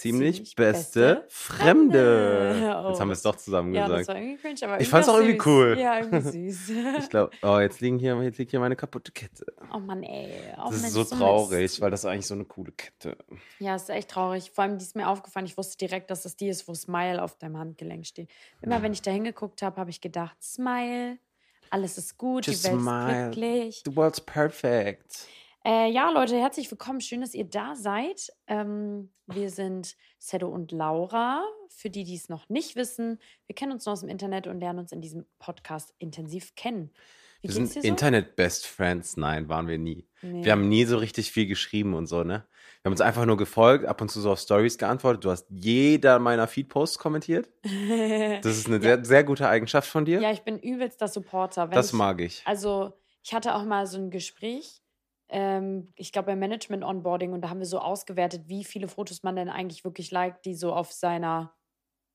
Ziemlich, Ziemlich beste, beste Fremde. Fremde. Oh. Jetzt haben wir es doch zusammen Ja, das gesagt. war irgendwie cringe, aber Ich fand's auch irgendwie cool. Ja, irgendwie süß. Ich glaube, oh, jetzt, liegen hier, jetzt liegt hier meine kaputte Kette. oh Mann, ey. Oh, Das Mensch, ist so traurig, weil das ist eigentlich so eine coole Kette. Ja, es ist echt traurig. Vor allem, die ist mir aufgefallen. Ich wusste direkt, dass das die ist, wo Smile auf deinem Handgelenk steht. Immer wenn ich da hingeguckt habe, habe ich gedacht, Smile, alles ist gut, Just die Welt smile. ist glücklich. The world's perfect. Äh, ja, Leute, herzlich willkommen. Schön, dass ihr da seid. Ähm, wir sind Sedo und Laura. Für die, die es noch nicht wissen, wir kennen uns nur aus dem Internet und lernen uns in diesem Podcast intensiv kennen. Wie Wir sind so? Internet-Best Friends. Nein, waren wir nie. Nee. Wir haben nie so richtig viel geschrieben und so, ne? Wir haben uns einfach nur gefolgt, ab und zu so auf Stories geantwortet. Du hast jeder meiner Feed-Posts kommentiert. Das ist eine sehr, sehr gute Eigenschaft von dir. ja, ich bin übelster Supporter. Wenn das mag ich. Also, ich hatte auch mal so ein Gespräch, ich glaube beim Management Onboarding, und da haben wir so ausgewertet, wie viele Fotos man denn eigentlich wirklich liked, die so auf seiner,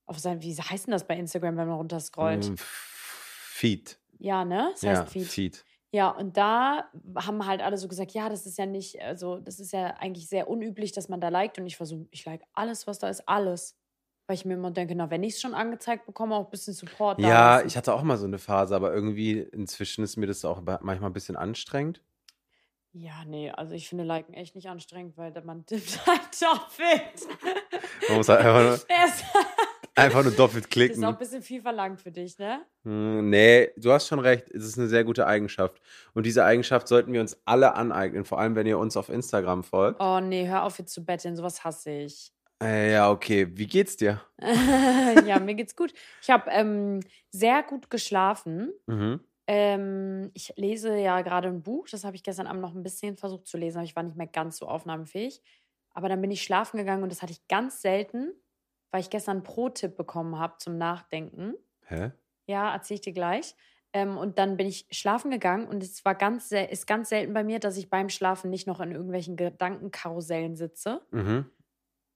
auf sein, wie heißt denn das bei Instagram, wenn man runterscrollt? Mm, Feed. Ja, ne? Das Ja, heißt Feed. Feed. Ja, und da haben halt alle so gesagt, ja, das ist ja nicht, also das ist ja eigentlich sehr unüblich, dass man da liked. Und ich war so, ich like alles, was da ist, alles. Weil ich mir immer denke, na, wenn ich es schon angezeigt bekomme, auch ein bisschen Support. Ja, ich hatte auch mal so eine Phase, aber irgendwie inzwischen ist mir das auch manchmal ein bisschen anstrengend. Ja, nee, also ich finde Liken echt nicht anstrengend, weil man tippt halt doppelt. Man muss halt einfach nur, Das einfach nur doppelt ist auch klicken. ein bisschen viel verlangt für dich, ne? Hm, Nee, du hast schon recht. Es ist eine sehr gute Eigenschaft. Und diese Eigenschaft sollten wir uns alle aneignen, vor allem wenn ihr uns auf Instagram folgt. Oh nee, hör auf jetzt zu betteln, sowas hasse ich. Äh, ja, okay. Wie geht's dir? ja, mir geht's gut. Ich habe ähm, sehr gut geschlafen. Mhm. Ähm, ich lese ja gerade ein Buch, das habe ich gestern Abend noch ein bisschen versucht zu lesen, aber ich war nicht mehr ganz so aufnahmefähig. Aber dann bin ich schlafen gegangen und das hatte ich ganz selten, weil ich gestern einen Pro-Tipp bekommen habe zum Nachdenken. Hä? Ja, erzähle ich dir gleich. Ähm, und dann bin ich schlafen gegangen und es war ganz, ist ganz selten bei mir, dass ich beim Schlafen nicht noch in irgendwelchen Gedankenkarussellen sitze. Mhm.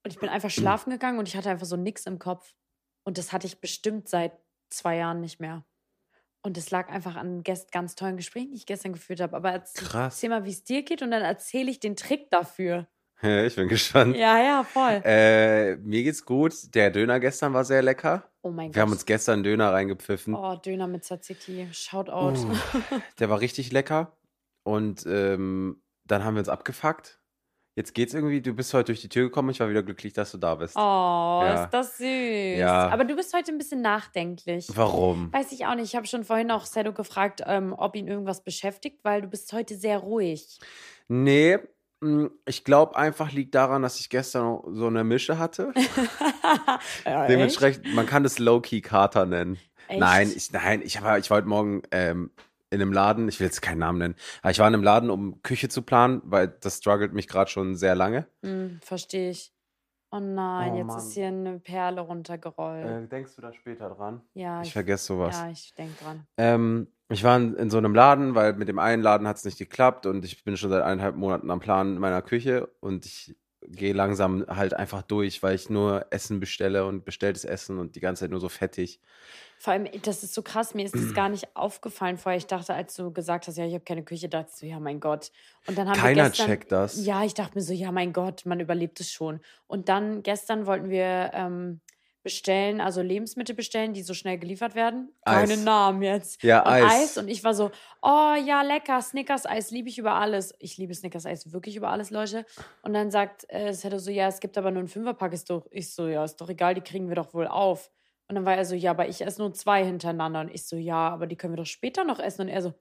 Und ich bin einfach schlafen gegangen und ich hatte einfach so nix im Kopf. Und das hatte ich bestimmt seit zwei Jahren nicht mehr. Und es lag einfach an gest ganz tollen Gesprächen, die ich gestern geführt habe. Aber erzähl, Krass. erzähl mal, wie es dir geht und dann erzähle ich den Trick dafür. Ja, ich bin gespannt. Ja, ja, voll. Äh, mir geht's gut. Der Döner gestern war sehr lecker. Oh mein Gott. Wir haben uns gestern Döner reingepfiffen. oh, Döner mit Tzatziki. Shoutout. Uh, der war richtig lecker. Und ähm, dann haben wir uns abgefuckt. Jetzt geht's irgendwie. Du bist heute durch die Tür gekommen. Ich war wieder glücklich, dass du da bist. Oh, Ja. ist das süß. Ja. Aber du bist heute ein bisschen nachdenklich. Warum? Weiß ich auch nicht. Ich habe schon vorhin auch Sedo gefragt, ähm, ob ihn irgendwas beschäftigt, weil du bist heute sehr ruhig. Nee, mh, ich glaube einfach liegt daran, dass ich gestern so eine Mische hatte. ja, Dementsprechend, man kann das Low-Key-Kater nennen. Echt? Nein, ich, nein, ich ich war heute Morgen ähm, in einem Laden, ich will jetzt keinen Namen nennen, aber ich war in einem Laden, um Küche zu planen, weil das struggelt mich gerade schon sehr lange. Hm, Verstehe ich. Oh nein, Oh jetzt Mann. ist hier eine Perle runtergerollt. Äh, denkst du da später dran? ja, Ich vergesse sowas. Ja, ich denke dran. Ähm, ich war in, in so einem Laden, weil mit dem einen Laden hat es nicht geklappt und ich bin schon seit eineinhalb Monaten am Plan meiner Küche und ich gehe langsam halt einfach durch, weil ich nur Essen bestelle und bestelltes Essen und die ganze Zeit nur so fettig. Vor allem, das ist so krass, mir ist das gar nicht aufgefallen vorher. Ich dachte, als du gesagt hast, ja, ich habe keine Küche, dachte ich so, ja, mein Gott. Und dann haben wir Keiner gestern, checkt das. Ja, ich dachte mir so, ja, mein Gott, man überlebt es schon. Und dann gestern wollten wir ähm, bestellen, also Lebensmittel bestellen, die so schnell geliefert werden. Eis. Keine Namen jetzt. Ja, und Eis. Und ich war so, oh ja, lecker, Snickers-Eis liebe ich über alles. Ich liebe Snickers-Eis wirklich über alles, Leute. Und dann sagt äh, es hätte so, ja, es gibt aber nur einen Fünferpack. Ist doch, ich so, ja, ist doch egal, die kriegen wir doch wohl auf. Und dann war er so, ja, aber ich esse nur zwei hintereinander. Und ich so, ja, aber die können wir doch später noch essen. Und er so,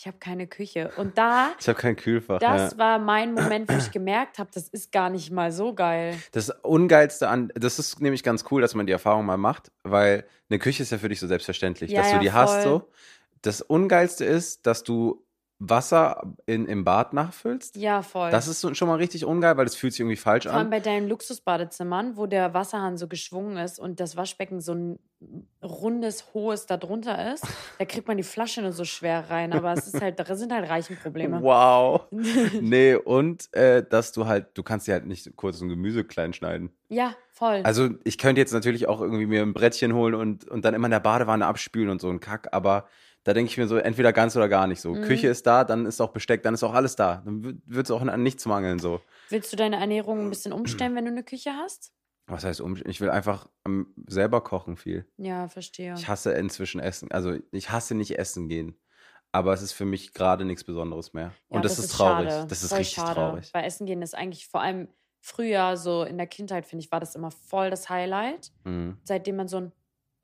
ich habe keine Küche. Und da, Ich habe kein Kühlfach. das ja. war mein Moment, wo ich gemerkt habe, das ist gar nicht mal so geil. Das Ungeilste an, das ist nämlich ganz cool, dass man die Erfahrung mal macht, weil eine Küche ist ja für dich so selbstverständlich, Ja, dass ja, du die hast voll. so. Das Ungeilste ist, dass du Wasser in, im Bad nachfüllst. Ja, voll. Das ist schon mal richtig ungeil, weil das fühlt sich irgendwie falsch Vor allem an. bei deinen Luxusbadezimmern, wo der Wasserhahn so geschwungen ist und das Waschbecken so ein rundes, hohes da drunter ist, da kriegt man die Flasche nur so schwer rein. Aber es ist halt, da sind halt Reichenprobleme. Wow. nee, und äh, dass du halt, du kannst dir halt nicht kurz ein Gemüse klein schneiden. ja, voll. Also ich könnte jetzt natürlich auch irgendwie mir ein Brettchen holen und, und dann immer in der Badewanne abspülen und so ein Kack, aber da denke ich mir so, entweder ganz oder gar nicht so. Mhm. Küche ist da, dann ist auch Besteck, dann ist auch alles da. Dann wird es auch an nichts mangeln so. Willst du deine Ernährung ein bisschen umstellen, wenn du eine Küche hast? Was heißt um? Ich will einfach ähm, selber kochen viel. Ja, verstehe. Ich hasse inzwischen Essen. Also ich hasse nicht essen gehen. Aber es ist für mich gerade nichts Besonderes mehr. Ja, und das, ist traurig. schade. Das ist Voll richtig schade. traurig. Weil Essen gehen ist eigentlich vor allem früher, so in der Kindheit, finde ich, war das immer voll das Highlight. Mhm. Seitdem man so ein,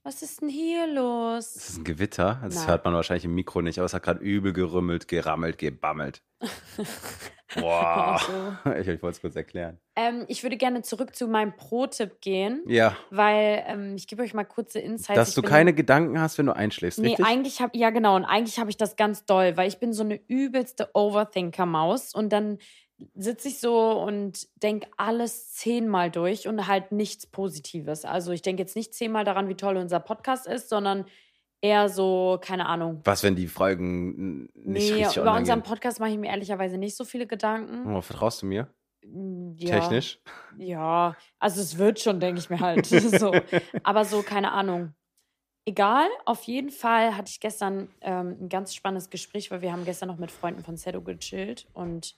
was ist denn hier los? Es ist ein Gewitter. Das Nein. hört man wahrscheinlich im Mikro nicht, aber es hat gerade übel gerümmelt, gerammelt, gebammelt. Boah. So. Ich, ich wollte es kurz erklären. Ähm, ich würde gerne zurück zu meinem Pro-Tipp gehen, Ja, weil ähm, ich gebe euch mal kurze Insights. dass Ich du bin- keine Gedanken hast, wenn du einschläfst, Nee, richtig? eigentlich habe ja genau und eigentlich habe ich das ganz doll, weil ich bin so eine übelste Overthinker-Maus und dann sitze ich so und denke alles zehnmal durch und halt nichts Positives. Also ich denke jetzt nicht zehnmal daran, wie toll unser Podcast ist, sondern eher so, keine Ahnung. Was, wenn die Folgen nicht Nee, richtig über unseren gehen? Podcast mache ich mir ehrlicherweise nicht so viele Gedanken. Oh, vertraust du mir? Mm, Ja, Technisch? Ja, also es wird schon, denke ich mir halt. so. Aber so, keine Ahnung. Egal, auf jeden Fall hatte ich gestern ähm, ein ganz spannendes Gespräch, weil wir haben gestern noch mit Freunden von Sedo gechillt und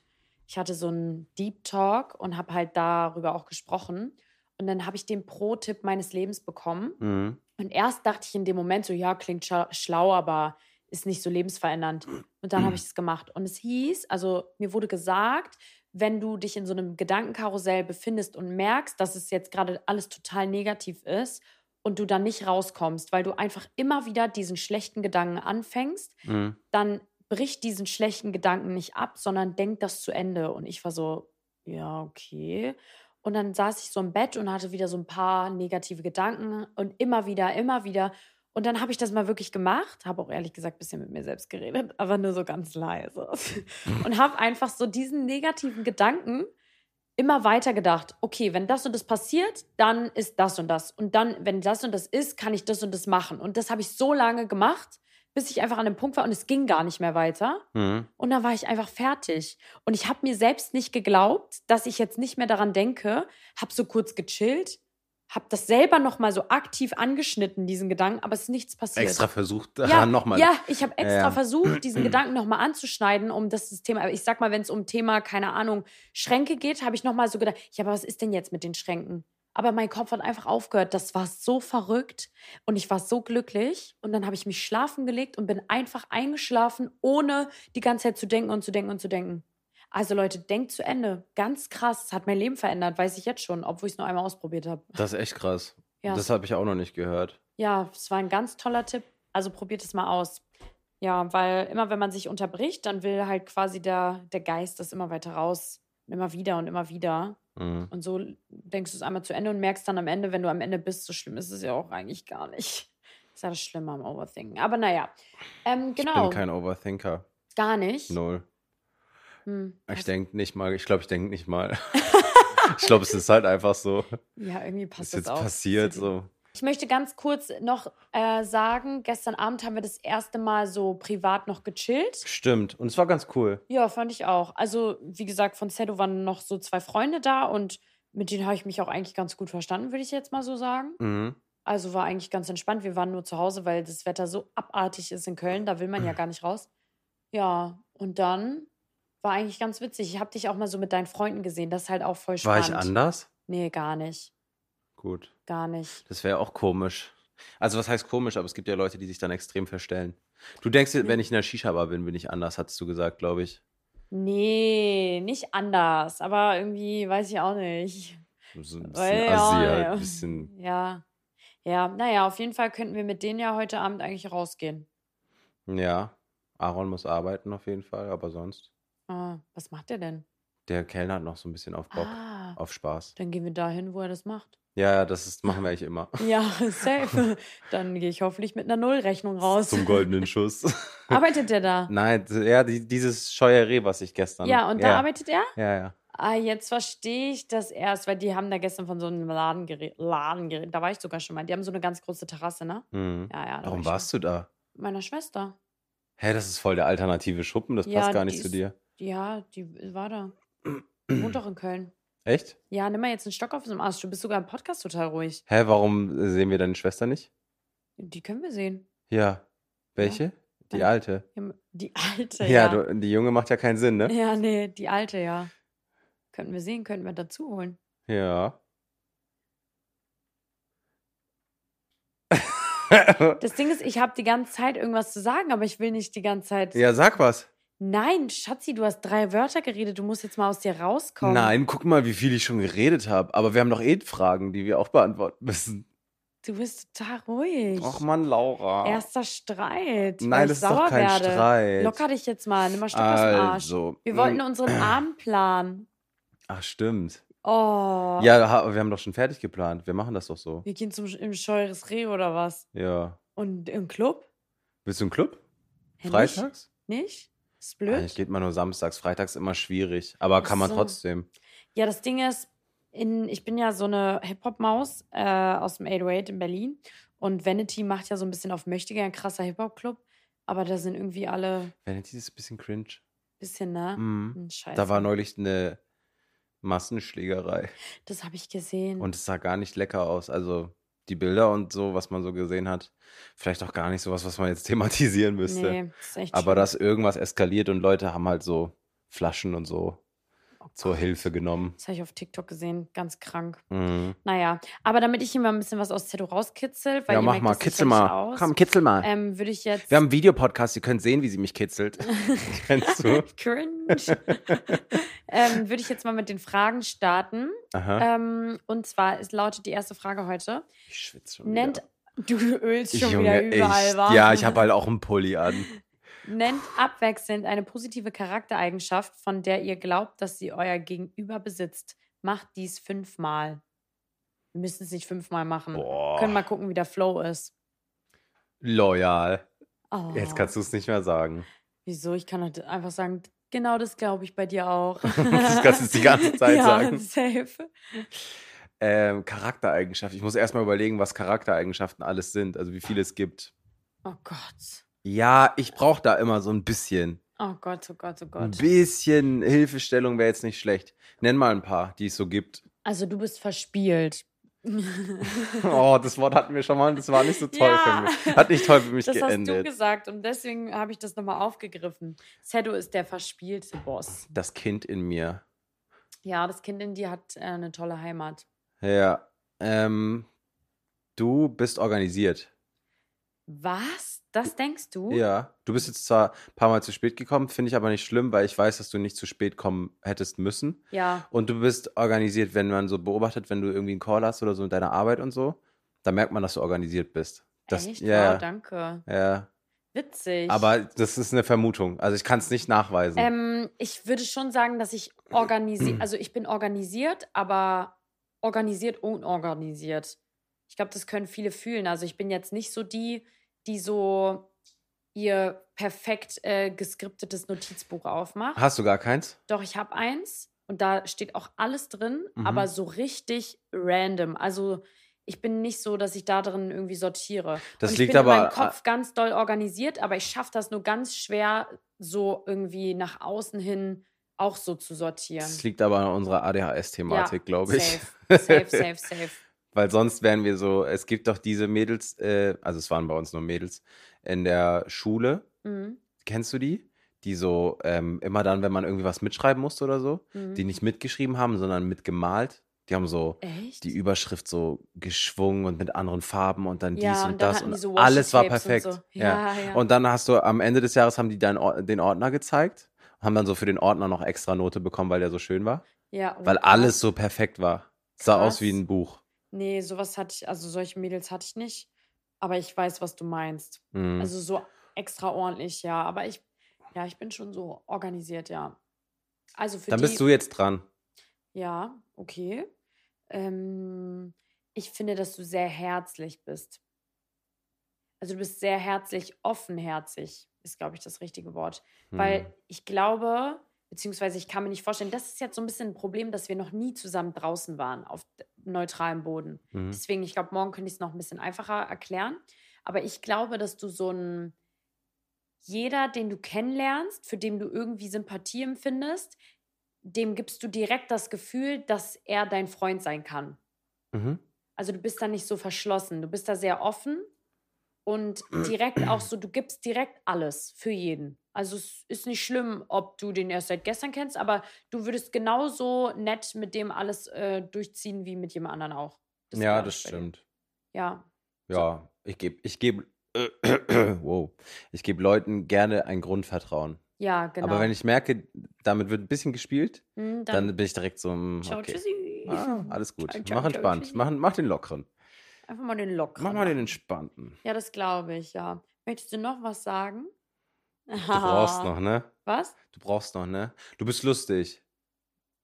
ich hatte so einen Deep Talk und habe halt darüber auch gesprochen. Und dann habe ich den Pro-Tipp meines Lebens bekommen. Mhm. Und erst dachte ich in dem Moment so, ja, klingt schlau, aber ist nicht so lebensverändernd. Und dann habe ich es gemacht. Und es hieß, also mir wurde gesagt, wenn du dich in so einem Gedankenkarussell befindest und merkst, dass es jetzt gerade alles total negativ ist und du dann nicht rauskommst, weil du einfach immer wieder diesen schlechten Gedanken anfängst, Mhm. dann brich diesen schlechten Gedanken nicht ab, sondern denk das zu Ende. Und ich war so, ja, okay. Und dann saß ich so im Bett und hatte wieder so ein paar negative Gedanken und immer wieder, immer wieder. Und dann habe ich das mal wirklich gemacht, habe auch ehrlich gesagt ein bisschen mit mir selbst geredet, aber nur so ganz leise. Und habe einfach so diesen negativen Gedanken immer weiter gedacht, okay, wenn das und das passiert, dann ist das und das. Und dann, wenn das und das ist, kann ich das und das machen. Und das habe ich so lange gemacht, bis ich einfach an dem Punkt war und es ging gar nicht mehr weiter. Mhm. Und dann war ich einfach fertig. Und ich habe mir selbst nicht geglaubt, dass ich jetzt nicht mehr daran denke, habe so kurz gechillt, habe das selber nochmal so aktiv angeschnitten, diesen Gedanken, aber es ist nichts passiert. Extra versucht, Ja, nochmal. ja, ich habe extra Ja. versucht, diesen Gedanken nochmal anzuschneiden, um das Thema, ich sag mal, wenn es um Thema, keine Ahnung, Schränke geht, habe ich nochmal so gedacht, ja, aber was ist denn jetzt mit den Schränken? Aber mein Kopf hat einfach aufgehört. Das war so verrückt und ich war so glücklich. Und dann habe ich mich schlafen gelegt und bin einfach eingeschlafen, ohne die ganze Zeit zu denken und zu denken und zu denken. Also Leute, denkt zu Ende. Ganz krass. Das hat mein Leben verändert, weiß ich jetzt schon, obwohl ich es nur einmal ausprobiert habe. Das ist echt krass. Ja, Das habe ich auch noch nicht gehört. ja, es war ein ganz toller Tipp. Also probiert es mal aus. Ja, weil immer wenn man sich unterbricht, dann will halt quasi der, der Geist das immer weiter raus. Immer wieder und immer wieder. Mhm. Und so denkst du es einmal zu Ende und merkst dann am Ende, wenn du am Ende bist, so schlimm ist es ja auch eigentlich gar nicht. Das ist ja das Schlimme am Overthinken. Aber naja, ähm, Ich genau. bin kein Overthinker. gar nicht. Null. Hm. Ich denke nicht mal, ich glaube, ich denke nicht mal. ich glaube, es ist halt einfach so. Ja, irgendwie passt ist jetzt das auch. passiert? So. Ich möchte ganz kurz noch äh, sagen, gestern Abend haben wir das erste Mal so privat noch gechillt. Stimmt. Und es war ganz cool. Ja, fand ich auch. Also, wie gesagt, von Zedo waren noch so zwei Freunde da und mit denen habe ich mich auch eigentlich ganz gut verstanden, würde ich jetzt mal so sagen. Mhm. Also war eigentlich ganz entspannt. Wir waren nur zu Hause, weil das Wetter so abartig ist in Köln. Da will man ja gar nicht raus. Ja, und dann war eigentlich ganz witzig. Ich habe dich auch mal so mit deinen Freunden gesehen. Das ist halt auch voll War spannend. ich anders? Nee, gar nicht. Gut. Gar nicht. Das wäre auch komisch. Also, was heißt komisch? Aber es gibt ja Leute, die sich dann extrem verstellen. Du denkst, Nee. wenn ich in der Shisha-Bar bin, bin ich anders, hattest du gesagt, glaube ich. Nee, nicht anders. Aber irgendwie weiß ich auch nicht. So ein bisschen Weil, Assi, ja, halt. ja. Ein bisschen. Ja. Ja, naja, auf jeden Fall könnten wir mit denen ja heute Abend eigentlich rausgehen. Ja, Aaron muss arbeiten auf jeden Fall, aber sonst. Ah, was macht der denn? Der Kellner hat noch so ein bisschen auf Bock, Ah, auf Spaß. dann gehen wir dahin, wo er das macht. Ja, ja, das ist, machen wir eigentlich immer. Ja, safe. Dann gehe ich hoffentlich mit einer Nullrechnung raus. Zum goldenen Schuss. Arbeitet der da? Nein, ja, die, dieses scheue Reh, was ich gestern. Ja, und da ja, arbeitet er? Ja, ja. Ah, jetzt verstehe ich das erst, weil die haben da gestern von so einem Laden geredet. Laden geredet. Da war ich sogar schon mal. Die haben so eine ganz große Terrasse, ne? Mhm. Ja, ja. Warum war warst du da? Meiner Schwester. Hä, das ist voll der alternative Schuppen, das Ja, passt gar nicht zu dir. Ja, die war da. Die wohnt doch in Köln. Echt? Ja, nimm mal jetzt einen Stock auf dem Arsch. Du bist sogar im Podcast total ruhig. Hä, warum sehen wir deine Schwester nicht? Die können wir sehen. Ja. Welche? Die Meine- alte. Ja, Die alte, Ja, ja. Du, die junge macht ja keinen Sinn, ne? Ja, nee, die alte, ja. Könnten wir sehen, könnten wir dazu holen. Ja. Das Ding ist, ich habe die ganze Zeit irgendwas zu sagen, aber ich will nicht die ganze Zeit. ja, sag was. Nein, Schatzi, du hast drei Wörter geredet. Du musst jetzt mal aus dir rauskommen. Nein, guck mal, wie viel ich schon geredet habe. Aber wir haben doch eh Fragen, die wir auch beantworten müssen. Du bist total ruhig. Och Mann, Laura. Erster Streit. Nein, ich das ist doch sauer kein werde. Streit. Locker dich jetzt mal. Nimm mal Stock aus dem Arsch. Also. Wir wollten unseren Abend planen. Ach, stimmt. Oh. Ja, wir haben doch schon fertig geplant. Wir machen das doch so. Wir gehen zum im Scheures Reh oder was? Ja. Und im Club? Willst du einen Club? Hä, Freitags? Nicht? nicht? Ist blöd. Eigentlich geht man nur samstags. Freitags immer schwierig. Aber kann man so. trotzdem. Ja, das Ding ist, in, ich bin ja so eine Hip-Hop-Maus äh, aus dem 808 in Berlin. Und Vanity macht ja so ein bisschen auf Möchtegern, ein krasser Hip-Hop-Club. Aber da sind irgendwie alle Vanity ist ein bisschen cringe. bisschen, ne? Hm, Scheiße. Da war neulich eine Massenschlägerei. das habe ich gesehen. Und es sah gar nicht lecker aus. Also die Bilder und so, was man so gesehen hat, vielleicht auch gar nicht sowas, was man jetzt thematisieren müsste. nee, das ist echt Aber schlimm. dass irgendwas eskaliert und Leute haben halt so Flaschen und so Oh zur. Hilfe genommen. Das habe ich auf TikTok gesehen. Ganz krank. Mhm. Naja, aber damit ich immer ein bisschen was aus Zetto rauskitzel, weil Ja, mach merkt, mal, kitzel mal. Aus, Komm, kitzel mal. ähm, würde ich jetzt. Wir haben einen Videopodcast, ihr könnt sehen, wie sie mich kitzelt. Kennst du? Cringe. ähm, würde ich jetzt mal mit den Fragen starten. Aha. Ähm, und zwar es lautet die erste Frage heute. ich schwitze schon Nennt, wieder. du ölst schon Junge, wieder überall, ich, wa? Ja, ich habe halt auch einen Pulli an. Nennt abwechselnd eine positive Charaktereigenschaft, von der ihr glaubt, dass sie euer Gegenüber besitzt. Macht dies fünfmal. Wir müssen es nicht fünfmal machen. Boah. Können mal gucken, wie der Flow ist. Loyal. Oh. Jetzt kannst du es nicht mehr sagen. Wieso? Ich kann halt einfach sagen, genau das glaube ich bei dir auch. Das kannst du die ganze Zeit ja, sagen. Safe. Ähm, Charaktereigenschaft. Ich muss erstmal überlegen, was Charaktereigenschaften alles sind, also wie viele es gibt. Oh Gott. Ja, ich brauche da immer so ein bisschen. Oh Gott, oh Gott, oh Ein Gott. bisschen Hilfestellung wäre jetzt nicht schlecht. Nenn mal ein paar, die es so gibt. Also du bist verspielt. Oh, das Wort hatten wir schon mal, das war nicht so toll Ja. für mich. Hat nicht toll für mich Das hast du geendet. gesagt und deswegen habe ich das nochmal aufgegriffen. Sedo ist der verspielte Boss. Das Kind in mir. Ja, das Kind in dir hat äh, eine tolle Heimat. Ja. Ähm, du bist organisiert. Was? Das denkst du? Ja. Du bist jetzt zwar ein paar Mal zu spät gekommen, finde ich aber nicht schlimm, weil ich weiß, dass du nicht zu spät kommen hättest müssen. Ja. Und du bist organisiert, wenn man so beobachtet, wenn du irgendwie einen Call hast oder so in deiner Arbeit und so, da merkt man, dass du organisiert bist. Das, Echt? Ja, Wow, danke. ja. Witzig. Aber das ist eine Vermutung. Also ich kann es nicht nachweisen. Ähm, ich würde schon sagen, dass ich organisiert, also ich bin organisiert, aber organisiert unorganisiert. Ich glaube, das können viele fühlen. Also ich bin jetzt nicht so die, die so ihr perfekt äh, geskriptetes Notizbuch aufmacht. Hast du gar keins? Doch, ich habe eins und da steht auch alles drin, Mhm. aber so richtig random. Also ich bin nicht so, dass ich da drin irgendwie sortiere. Das und ich liegt bin aber- in meinem Kopf ganz doll organisiert, aber ich schaffe das nur ganz schwer, so irgendwie nach außen hin auch so zu sortieren. Das liegt aber an unserer ADHS-Thematik, glaube ich. Safe, safe, safe, safe. Weil sonst wären wir so, es gibt doch diese Mädels, äh, also es waren bei uns nur Mädels, in der Schule. Mhm. Kennst du die? Die so ähm, immer dann, wenn man irgendwie was mitschreiben musste oder so, Mhm. die nicht mitgeschrieben haben, sondern mitgemalt. Die haben so Echt? die Überschrift so geschwungen und mit anderen Farben und dann ja, dies und, und dann das und so alles war perfekt. Und so. ja. ja, ja. Und dann hast du am Ende des Jahres haben die Or- den Ordner gezeigt, haben dann so für den Ordner noch extra Note bekommen, weil der so schön war, ja, oh weil krass. alles so perfekt war. Sah aus Krass. wie ein Buch. Nee, sowas hatte ich, also solche Mädels hatte ich nicht. Aber ich weiß, was du meinst. Mhm. Also so extra ordentlich, ja. Aber ich, ja, ich bin schon so organisiert, ja. Also für Dann die, bist du jetzt dran. ja, okay. Ähm, ich finde, dass du sehr herzlich bist. Also du bist sehr herzlich, offenherzig, ist, glaube ich, das richtige Wort. Weil Mhm. ich glaube, beziehungsweise ich kann mir nicht vorstellen, das ist jetzt so ein bisschen ein Problem, dass wir noch nie zusammen draußen waren auf neutralem Boden. Mhm. Deswegen, ich glaube, morgen könnte ich es noch ein bisschen einfacher erklären. Aber ich glaube, dass du so ein, jeder, den du kennenlernst, für den du irgendwie Sympathie empfindest, dem gibst du direkt das Gefühl, dass er dein Freund sein kann. Mhm. Also du bist da nicht so verschlossen, du bist da sehr offen und direkt auch so, du gibst direkt alles für jeden. Also es ist nicht schlimm, ob du den erst seit gestern kennst, aber du würdest genauso nett mit dem alles äh, durchziehen wie mit jemand anderen auch. Das ja, das stimmt. Ja, Ja, ich gebe, ich gebe, wow, ich gebe Leuten gerne ein Grundvertrauen. ja, genau. Aber wenn ich merke, damit wird ein bisschen gespielt, Hm, dann, bin ich direkt so, ciao, okay. tschüssi. Ah, alles gut. Ciao, Mach ciao, ciao, entspannt. Mach, mach den lockeren. Einfach mal den Lock. Mach mal den entspannten. Ja, das glaube ich, ja. Möchtest du noch was sagen? Du brauchst noch, ne? Was? Du brauchst noch, ne? Du bist lustig.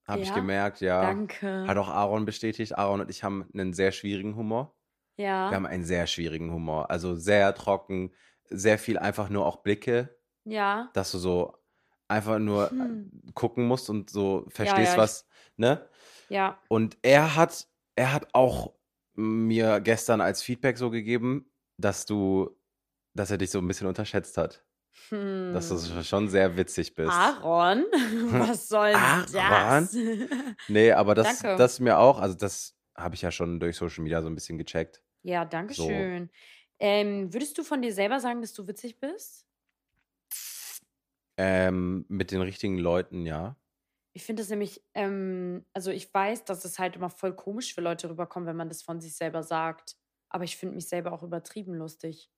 Habe ich Ja? gemerkt, ja. Danke. Hat auch Aaron bestätigt. Aaron und ich haben einen sehr schwierigen Humor. ja. Wir haben einen sehr schwierigen Humor. Also sehr trocken, sehr viel einfach nur auch Blicke, ja. dass du so einfach nur äh, Hm. gucken musst und so verstehst, ja, ich- was, ne? Ja. Und er hat, er hat auch mir gestern als Feedback so gegeben, dass du, dass er dich so ein bisschen unterschätzt hat. Hm. Dass du schon sehr witzig bist. Aaron? Was soll Aaron? das? Nee, aber das, Danke. das mir auch, also das habe ich ja schon durch Social Media so ein bisschen gecheckt. ja, danke schön. Ähm, würdest du von dir selber sagen, dass du witzig bist? Ähm, mit den richtigen Leuten, ja. Ich finde das nämlich, ähm, also ich weiß, dass es halt immer voll komisch für Leute rüberkommt, wenn man das von sich selber sagt. Aber ich finde mich selber auch übertrieben lustig.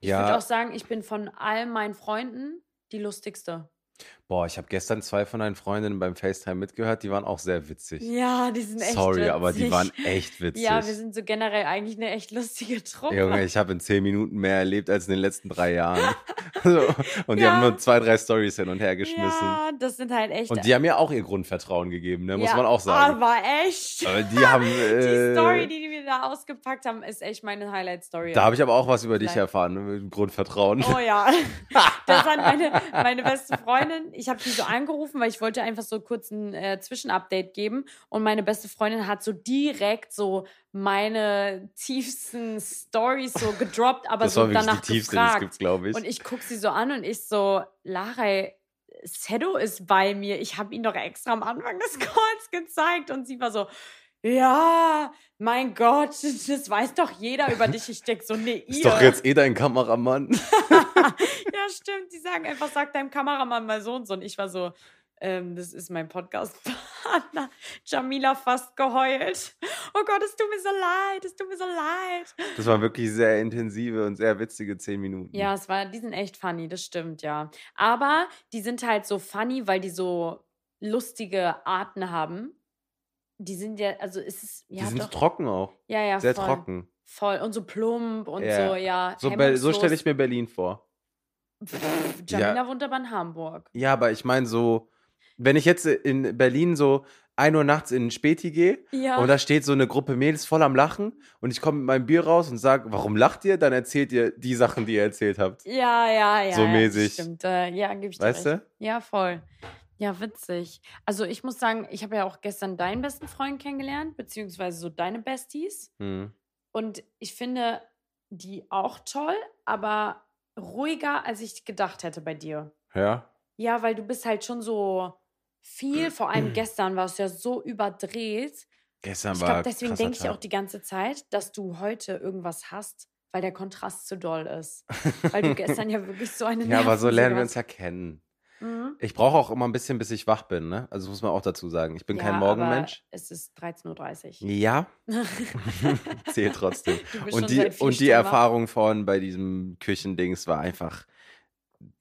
Ich würde Ja, auch sagen, ich bin von all meinen Freunden die lustigste. boah, ich habe gestern zwei von deinen Freundinnen beim FaceTime mitgehört, die waren auch sehr witzig. Ja, die sind echt Sorry, aber die witzig. waren echt witzig. Ja, wir sind so generell eigentlich eine echt lustige Truppe. Junge, ich habe in zehn Minuten mehr erlebt als in den letzten drei Jahren. so, und die Ja. haben nur zwei, drei Stories hin und her geschmissen. Ja, das sind halt echt. Und die haben mir auch ihr Grundvertrauen gegeben, ne? muss ja, man auch sagen. Aber echt. Aber die haben. die Äh, Story, die die wir da ausgepackt haben, ist echt meine Highlight-Story. da habe ich aber auch was über dich erfahren, ne? mit dem Grundvertrauen. Oh ja. Das hat meine, meine beste Freundin. Ich habe die so angerufen, weil ich wollte einfach so kurz ein äh, Zwischenupdate geben. Und meine beste Freundin hat so direkt so meine tiefsten Stories so gedroppt, aber das so war danach die tiefste, die es gefragt. gibt, glaube ich. Und ich gucke sie so an und ich so, Lara, Sedo ist bei mir. Ich habe ihn doch extra am Anfang des Calls gezeigt. Und sie war so, ja, mein Gott, das weiß doch jeder über dich. Ich denke so, nee, ihr. Ist doch jetzt eh dein Kameramann. ja, stimmt. Die sagen einfach, sag deinem Kameramann mal so und so. Und ich war so, ähm, das ist mein Podcast-Partner. Jamila fast geheult. Oh Gott, es tut mir so leid, es tut mir so leid. Das waren wirklich sehr intensive und sehr witzige zehn Minuten. Ja, es war, die sind echt funny, das stimmt, ja. Aber die sind halt so funny, weil die so lustige Arten haben. Die sind ja, also es ist, Die ja sind doch. trocken auch. ja, ja, Sehr voll. trocken. Voll. Und so plump und Ja. so, ja. So, so stelle ich mir Berlin vor. Pff, Jamila wohnt aber in Hamburg. Ja, aber ich meine so, wenn ich jetzt in Berlin so 1 Uhr nachts in den Späti gehe Ja. und da steht so eine Gruppe Mädels voll am Lachen und ich komme mit meinem Bier raus und sage, warum lacht ihr? Dann erzählt ihr die Sachen, die ihr erzählt habt. Ja, ja, ja. So ja, mäßig. Stimmt, äh, ja, gebe ich dir Weißt recht. du? Ja, voll. Ja, witzig. Also ich muss sagen, ich habe ja auch gestern deinen besten Freund kennengelernt, beziehungsweise so deine Besties. Hm. Und ich finde die auch toll, aber ruhiger, als ich gedacht hätte bei dir. Ja. Ja, weil du bist halt schon so viel, vor allem gestern war es ja so überdreht. Gestern Ich war glaube, deswegen denke ich auch die ganze Zeit, dass du heute irgendwas hast, weil der Kontrast zu doll ist. Weil du gestern ja wirklich so eine Ja, aber so lernen wir uns warst. ja kennen. Mhm. Ich brauche auch immer ein bisschen, bis ich wach bin, ne? Also das muss man auch dazu sagen. Ich bin Ja, kein Morgenmensch. Es ist 13.30 Ja, Uhr. zählt trotzdem. Und die, und die. Erfahrung von bei diesem Küchendings war einfach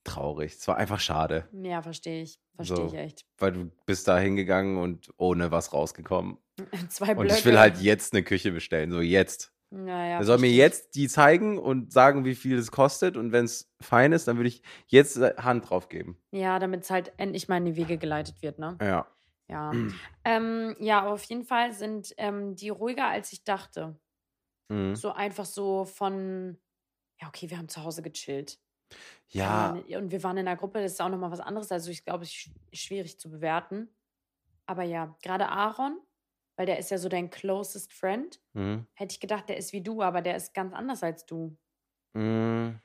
traurig. Es war einfach schade, Ja, verstehe ich. Verstehe So. ich echt. weil du bist da hingegangen und ohne was rausgekommen. Zwei Und Blöcke. ich will halt jetzt eine Küche bestellen, so jetzt. Naja, er soll mir verstehe ich. jetzt die zeigen und sagen, wie viel es kostet. Und wenn es fein ist, dann würde ich jetzt äh, Hand drauf geben. Ja, damit es halt endlich mal in die Wege geleitet wird, ne? Ja. Ja. ähm, ja, aber auf jeden Fall sind ähm, die ruhiger, als ich dachte. Mhm. So einfach so von, ja, okay, wir haben zu Hause gechillt. Ja, Und wir waren in einer Gruppe, das ist auch nochmal was anderes. Also ich glaube, es ist sch- schwierig zu bewerten. Aber ja, gerade Aaron, weil der ist ja so dein closest friend, mhm. hätte ich gedacht, der ist wie du, aber der ist ganz anders als du. Mhm.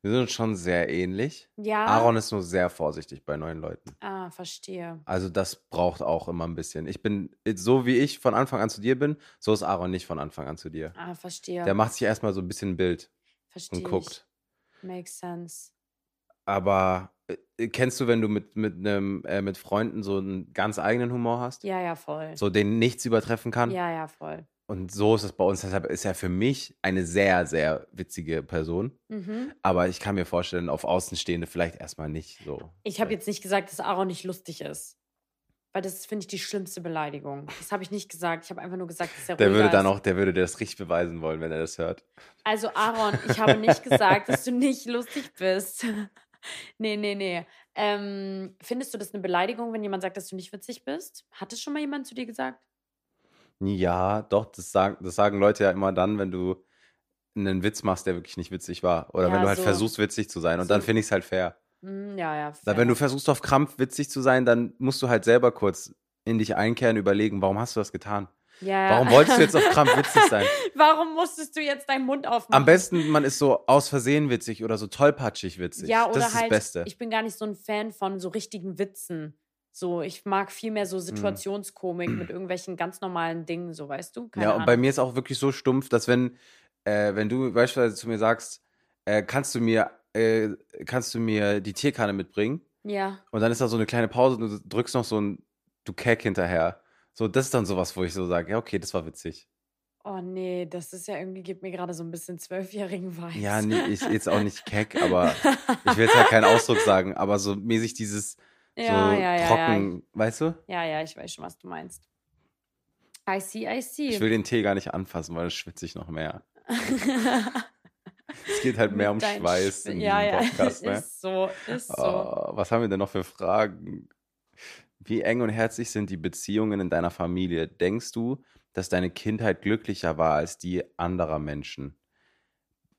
wir sind uns schon sehr ähnlich. Ja. Aaron ist nur sehr vorsichtig bei neuen Leuten. Ah, verstehe. Also das braucht auch immer ein bisschen. Ich bin, so wie ich von Anfang an zu dir bin, so ist Aaron nicht von Anfang an zu dir. Ah, verstehe. Der macht sich erstmal so ein bisschen ein Bild verstehe und guckt. Ich. Makes sense. Aber äh, kennst du, wenn du mit, mit, einem, äh, mit Freunden so einen ganz eigenen Humor hast? Ja, ja, voll. So den nichts übertreffen kann? Ja, ja, voll. Und so ist es bei uns. Deshalb ist er für mich eine sehr, sehr witzige Person. Mhm. Aber ich kann mir vorstellen, auf Außenstehende vielleicht erstmal nicht so. Ich habe jetzt nicht gesagt, dass Aaron nicht lustig ist. Weil das finde ich die schlimmste Beleidigung. Das habe ich nicht gesagt. Ich habe einfach nur gesagt, dass er Der würde dann ist. auch, der würde dir das richtig beweisen wollen, wenn er das hört. Also Aaron, ich habe nicht gesagt, dass du nicht lustig bist. nee, nee, nee. Ähm, findest du das eine Beleidigung, wenn jemand sagt, dass du nicht witzig bist? Hat es schon mal jemand zu dir gesagt? Ja, doch, das sagen, das sagen Leute ja immer dann, wenn du einen Witz machst, der wirklich nicht witzig war. Oder Ja, wenn du halt so- versuchst, witzig zu sein. Und so- dann finde ich es halt fair. Hm, ja, ja. Fair. wenn du versuchst, auf Krampf witzig zu sein, dann musst du halt selber kurz in dich einkehren, überlegen, warum hast du das getan? Ja. Warum wolltest du jetzt auf Krampf witzig sein? Warum musstest du jetzt deinen Mund aufmachen? Am besten, man ist so aus Versehen witzig oder so tollpatschig witzig. Ja, oder das ist halt, das Beste. ich bin gar nicht so ein Fan von so richtigen Witzen. So, ich mag viel mehr so Mhm. Situationskomik mit irgendwelchen ganz normalen Dingen, so weißt du? Keine ja, und bei Ahnung. mir ist auch wirklich so stumpf, dass wenn, äh, wenn du beispielsweise zu mir sagst, äh, kannst du mir, äh, kannst du mir die Tierkanne mitbringen? Ja, Und dann ist da so eine kleine Pause und du drückst noch so ein du Keck hinterher. So, das ist dann sowas, wo ich so sage, ja, okay, das war witzig. oh nee, das ist ja irgendwie, gibt mir gerade so ein bisschen zwölfjährigen Vibes. Ja, nee, ich jetzt auch nicht keck, aber ich will jetzt halt keinen Ausdruck sagen, aber so mäßig dieses ja, so ja, ja, trocken, weißt du? ja. Ja, ja, ich weiß schon, was du meinst. I see, I see. Ich will den Tee gar nicht anfassen, weil dann schwitze ich noch mehr. Es geht halt mehr um Schweiß Schw- in Ja, diesem ja, Podcast, ne? ist so, ist so. Oh, was haben wir denn noch für Fragen? Wie eng und herzlich sind die Beziehungen in deiner Familie? Denkst du, dass deine Kindheit glücklicher war als die anderer Menschen?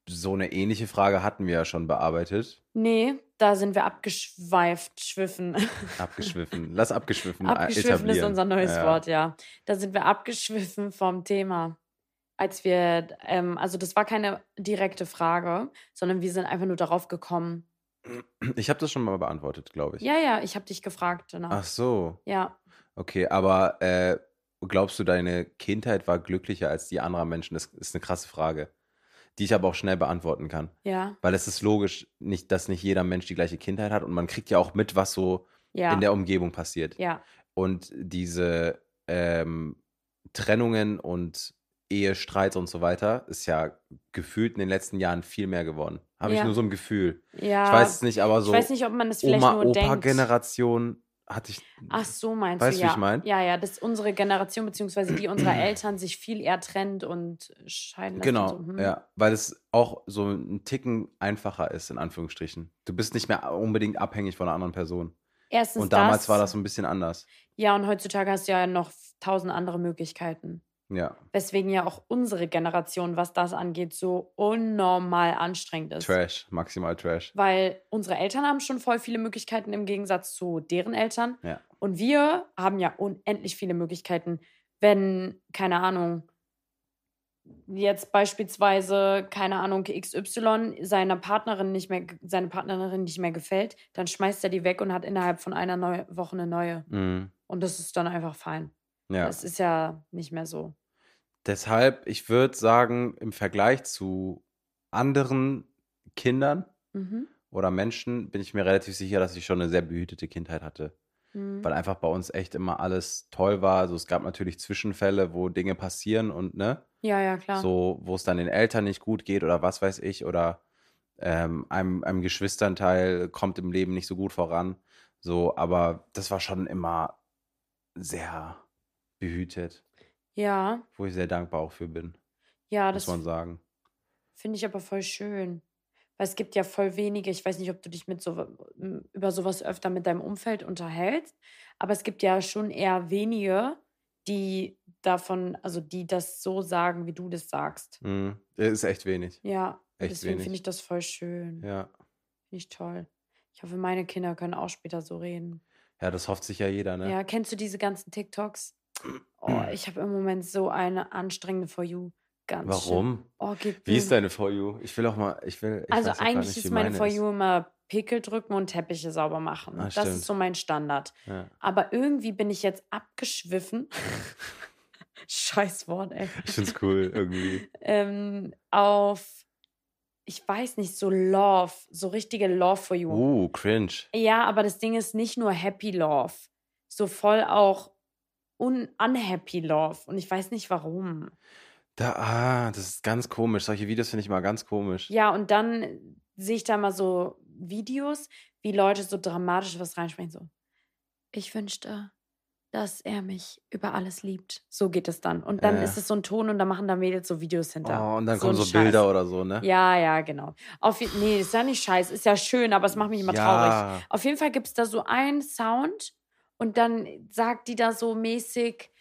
So eine ähnliche Frage hatten wir ja schon bearbeitet. Nee, da sind wir abgeschweift, schwiffen. Abgeschwiffen. Lass abgeschwiffen, Abgeschwiffen ist unser neues Ja. Wort, ja. Da sind wir abgeschwiffen vom Thema. Als wir, ähm, also das war keine direkte Frage, sondern wir sind einfach nur darauf gekommen. Ich habe das schon mal beantwortet, glaube ich. Ja, ja, ich habe dich gefragt danach. Ach so. Ja, Okay, aber äh, glaubst du, deine Kindheit war glücklicher als die anderer Menschen? Das ist eine krasse Frage, die ich aber auch schnell beantworten kann. ja, Weil es ist logisch, nicht, dass nicht jeder Mensch die gleiche Kindheit hat und man kriegt ja auch mit, was so ja, in der Umgebung passiert. ja, Und diese ähm, Trennungen und Ehestreits und so weiter ist ja gefühlt in den letzten Jahren viel mehr geworden. Habe ich Ja. nur so ein Gefühl. ja. Ich weiß es nicht, aber so ich weiß nicht, ob man das vielleicht nur denkt. Oma-Opa-Generation hatte ich. Ach so, meinst Weißt du, du, wie ja. ich mein? Ja, ja, dass unsere Generation beziehungsweise die unserer Eltern sich viel eher trennt und scheiden lässt. Genau, so. Hm. ja, weil es auch so ein Ticken einfacher ist, in Anführungsstrichen. Du bist nicht mehr unbedingt abhängig von einer anderen Person. Erstens Und damals das, war das so ein bisschen anders. Ja, und heutzutage hast du ja noch tausend andere Möglichkeiten. Ja, Weswegen ja auch unsere Generation, was das angeht, so unnormal anstrengend ist. Trash, maximal Trash. Weil unsere Eltern haben schon voll viele Möglichkeiten im Gegensatz zu deren Eltern. Ja. Und wir haben ja unendlich viele Möglichkeiten, wenn, keine Ahnung, jetzt beispielsweise, keine Ahnung, XY seiner Partnerin nicht mehr, seine Partnerin nicht mehr gefällt, dann schmeißt er die weg und hat innerhalb von einer neu Woche eine neue. Mhm. Und das ist dann einfach fein. Ja. Das ist ja nicht mehr so. Deshalb, ich würde sagen, im Vergleich zu anderen Kindern Mhm. oder Menschen bin ich mir relativ sicher, dass ich schon eine sehr behütete Kindheit hatte. Mhm. Weil einfach bei uns echt immer alles toll war. Also es gab natürlich Zwischenfälle, wo Dinge passieren und ne, Ja, ja, klar. so, wo es dann den Eltern nicht gut geht oder was weiß ich, oder ähm, einem, einem Geschwisternteil kommt im Leben nicht so gut voran. So, aber das war schon immer sehr behütet. Ja, wo ich sehr dankbar auch für bin, ja, muss das man sagen. finde ich aber voll schön. Weil es gibt ja voll wenige, ich weiß nicht, ob du dich mit so, m- über sowas öfter mit deinem Umfeld unterhältst, aber es gibt ja schon eher wenige, die davon, also die das so sagen, wie du das sagst. Mhm. Ist echt wenig. Ja, Echt deswegen finde ich das voll schön. Ja. Finde ich toll. Ich hoffe, meine Kinder können auch später so reden. Ja, das hofft sich ja jeder, ne? Ja, kennst du diese ganzen TikToks? Oh, ich habe im Moment so eine anstrengende For You. Ganz. Warum? Oh, Wie ist deine For You? Ich will auch mal, ich will, ich Also eigentlich nicht, ist wie meine For. You immer Pickel drücken und Teppiche sauber machen. Ah, das stimmt. ist so mein Standard. Ja. Aber irgendwie bin ich jetzt abgeschwiffen. Scheiß Wort, ey. Ich find's cool, irgendwie. Ähm, auf, ich weiß nicht, so Love, so richtige Love for You. Uh, cringe. Ja, aber das Ding ist nicht nur Happy Love, so voll auch un unhappy Love. Und ich weiß nicht warum. Da, ah, das ist ganz komisch. Solche Videos finde ich mal ganz komisch. Ja, und dann sehe ich da mal so Videos, wie Leute so dramatisch was reinsprechen. So, ich wünschte, dass er mich über alles liebt. So geht es dann. Und dann Ja. ist es so ein Ton und da machen da Mädels so Videos hinter. Oh, und dann So kommen so Bilder Scheiß. oder so, ne? Ja, ja, genau. Auf, nee, ist ja nicht scheiße, ist ja schön, aber es macht mich immer traurig. Ja. Auf jeden Fall gibt es da so einen Sound und dann sagt die da so mäßig,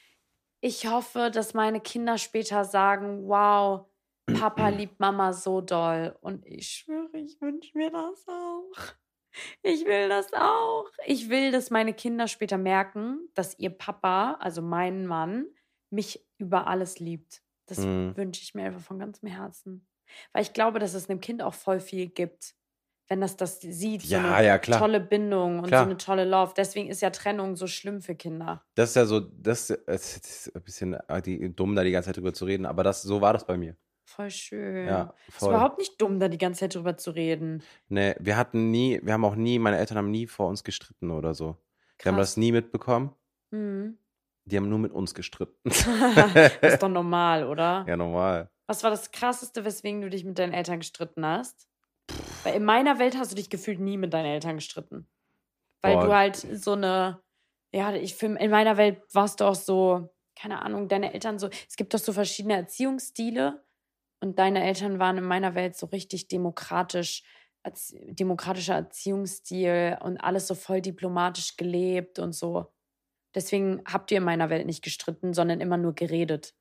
ich hoffe, dass meine Kinder später sagen, wow, Papa liebt Mama so doll. Und ich schwöre, ich wünsche mir das auch. Ich will das auch. Ich will, dass meine Kinder später merken, dass ihr Papa, also mein Mann, mich über alles liebt. Das Mhm. wünsche ich mir einfach von ganzem Herzen. Weil ich glaube, dass es einem Kind auch voll viel gibt, wenn das das sieht. So Ja, eine ja, klar. tolle Bindung und Klar. so eine tolle Love. Deswegen ist ja Trennung so schlimm für Kinder. Das ist ja so, das ist ein bisschen die, dumm, da die ganze Zeit drüber zu reden, aber das, so war das bei mir. Voll schön. Ja, Ist voll. überhaupt nicht dumm, da die ganze Zeit drüber zu reden. Nee, wir hatten nie, wir haben auch nie, meine Eltern haben nie vor uns gestritten oder so. Wir haben Krass. das nie mitbekommen. Mhm. Die haben nur mit uns gestritten. das ist doch normal, oder? ja, normal. Was war das Krasseste, weswegen du dich mit deinen Eltern gestritten hast? Weil in meiner Welt hast du dich gefühlt nie mit deinen Eltern gestritten. Weil Boah. du halt so eine, ja, ich finde, in meiner Welt warst du auch so, keine Ahnung, deine Eltern so, es gibt doch so verschiedene Erziehungsstile und deine Eltern waren in meiner Welt so richtig demokratisch, demokratischer Erziehungsstil und alles so voll diplomatisch gelebt und so. Deswegen habt ihr in meiner Welt nicht gestritten, sondern immer nur geredet.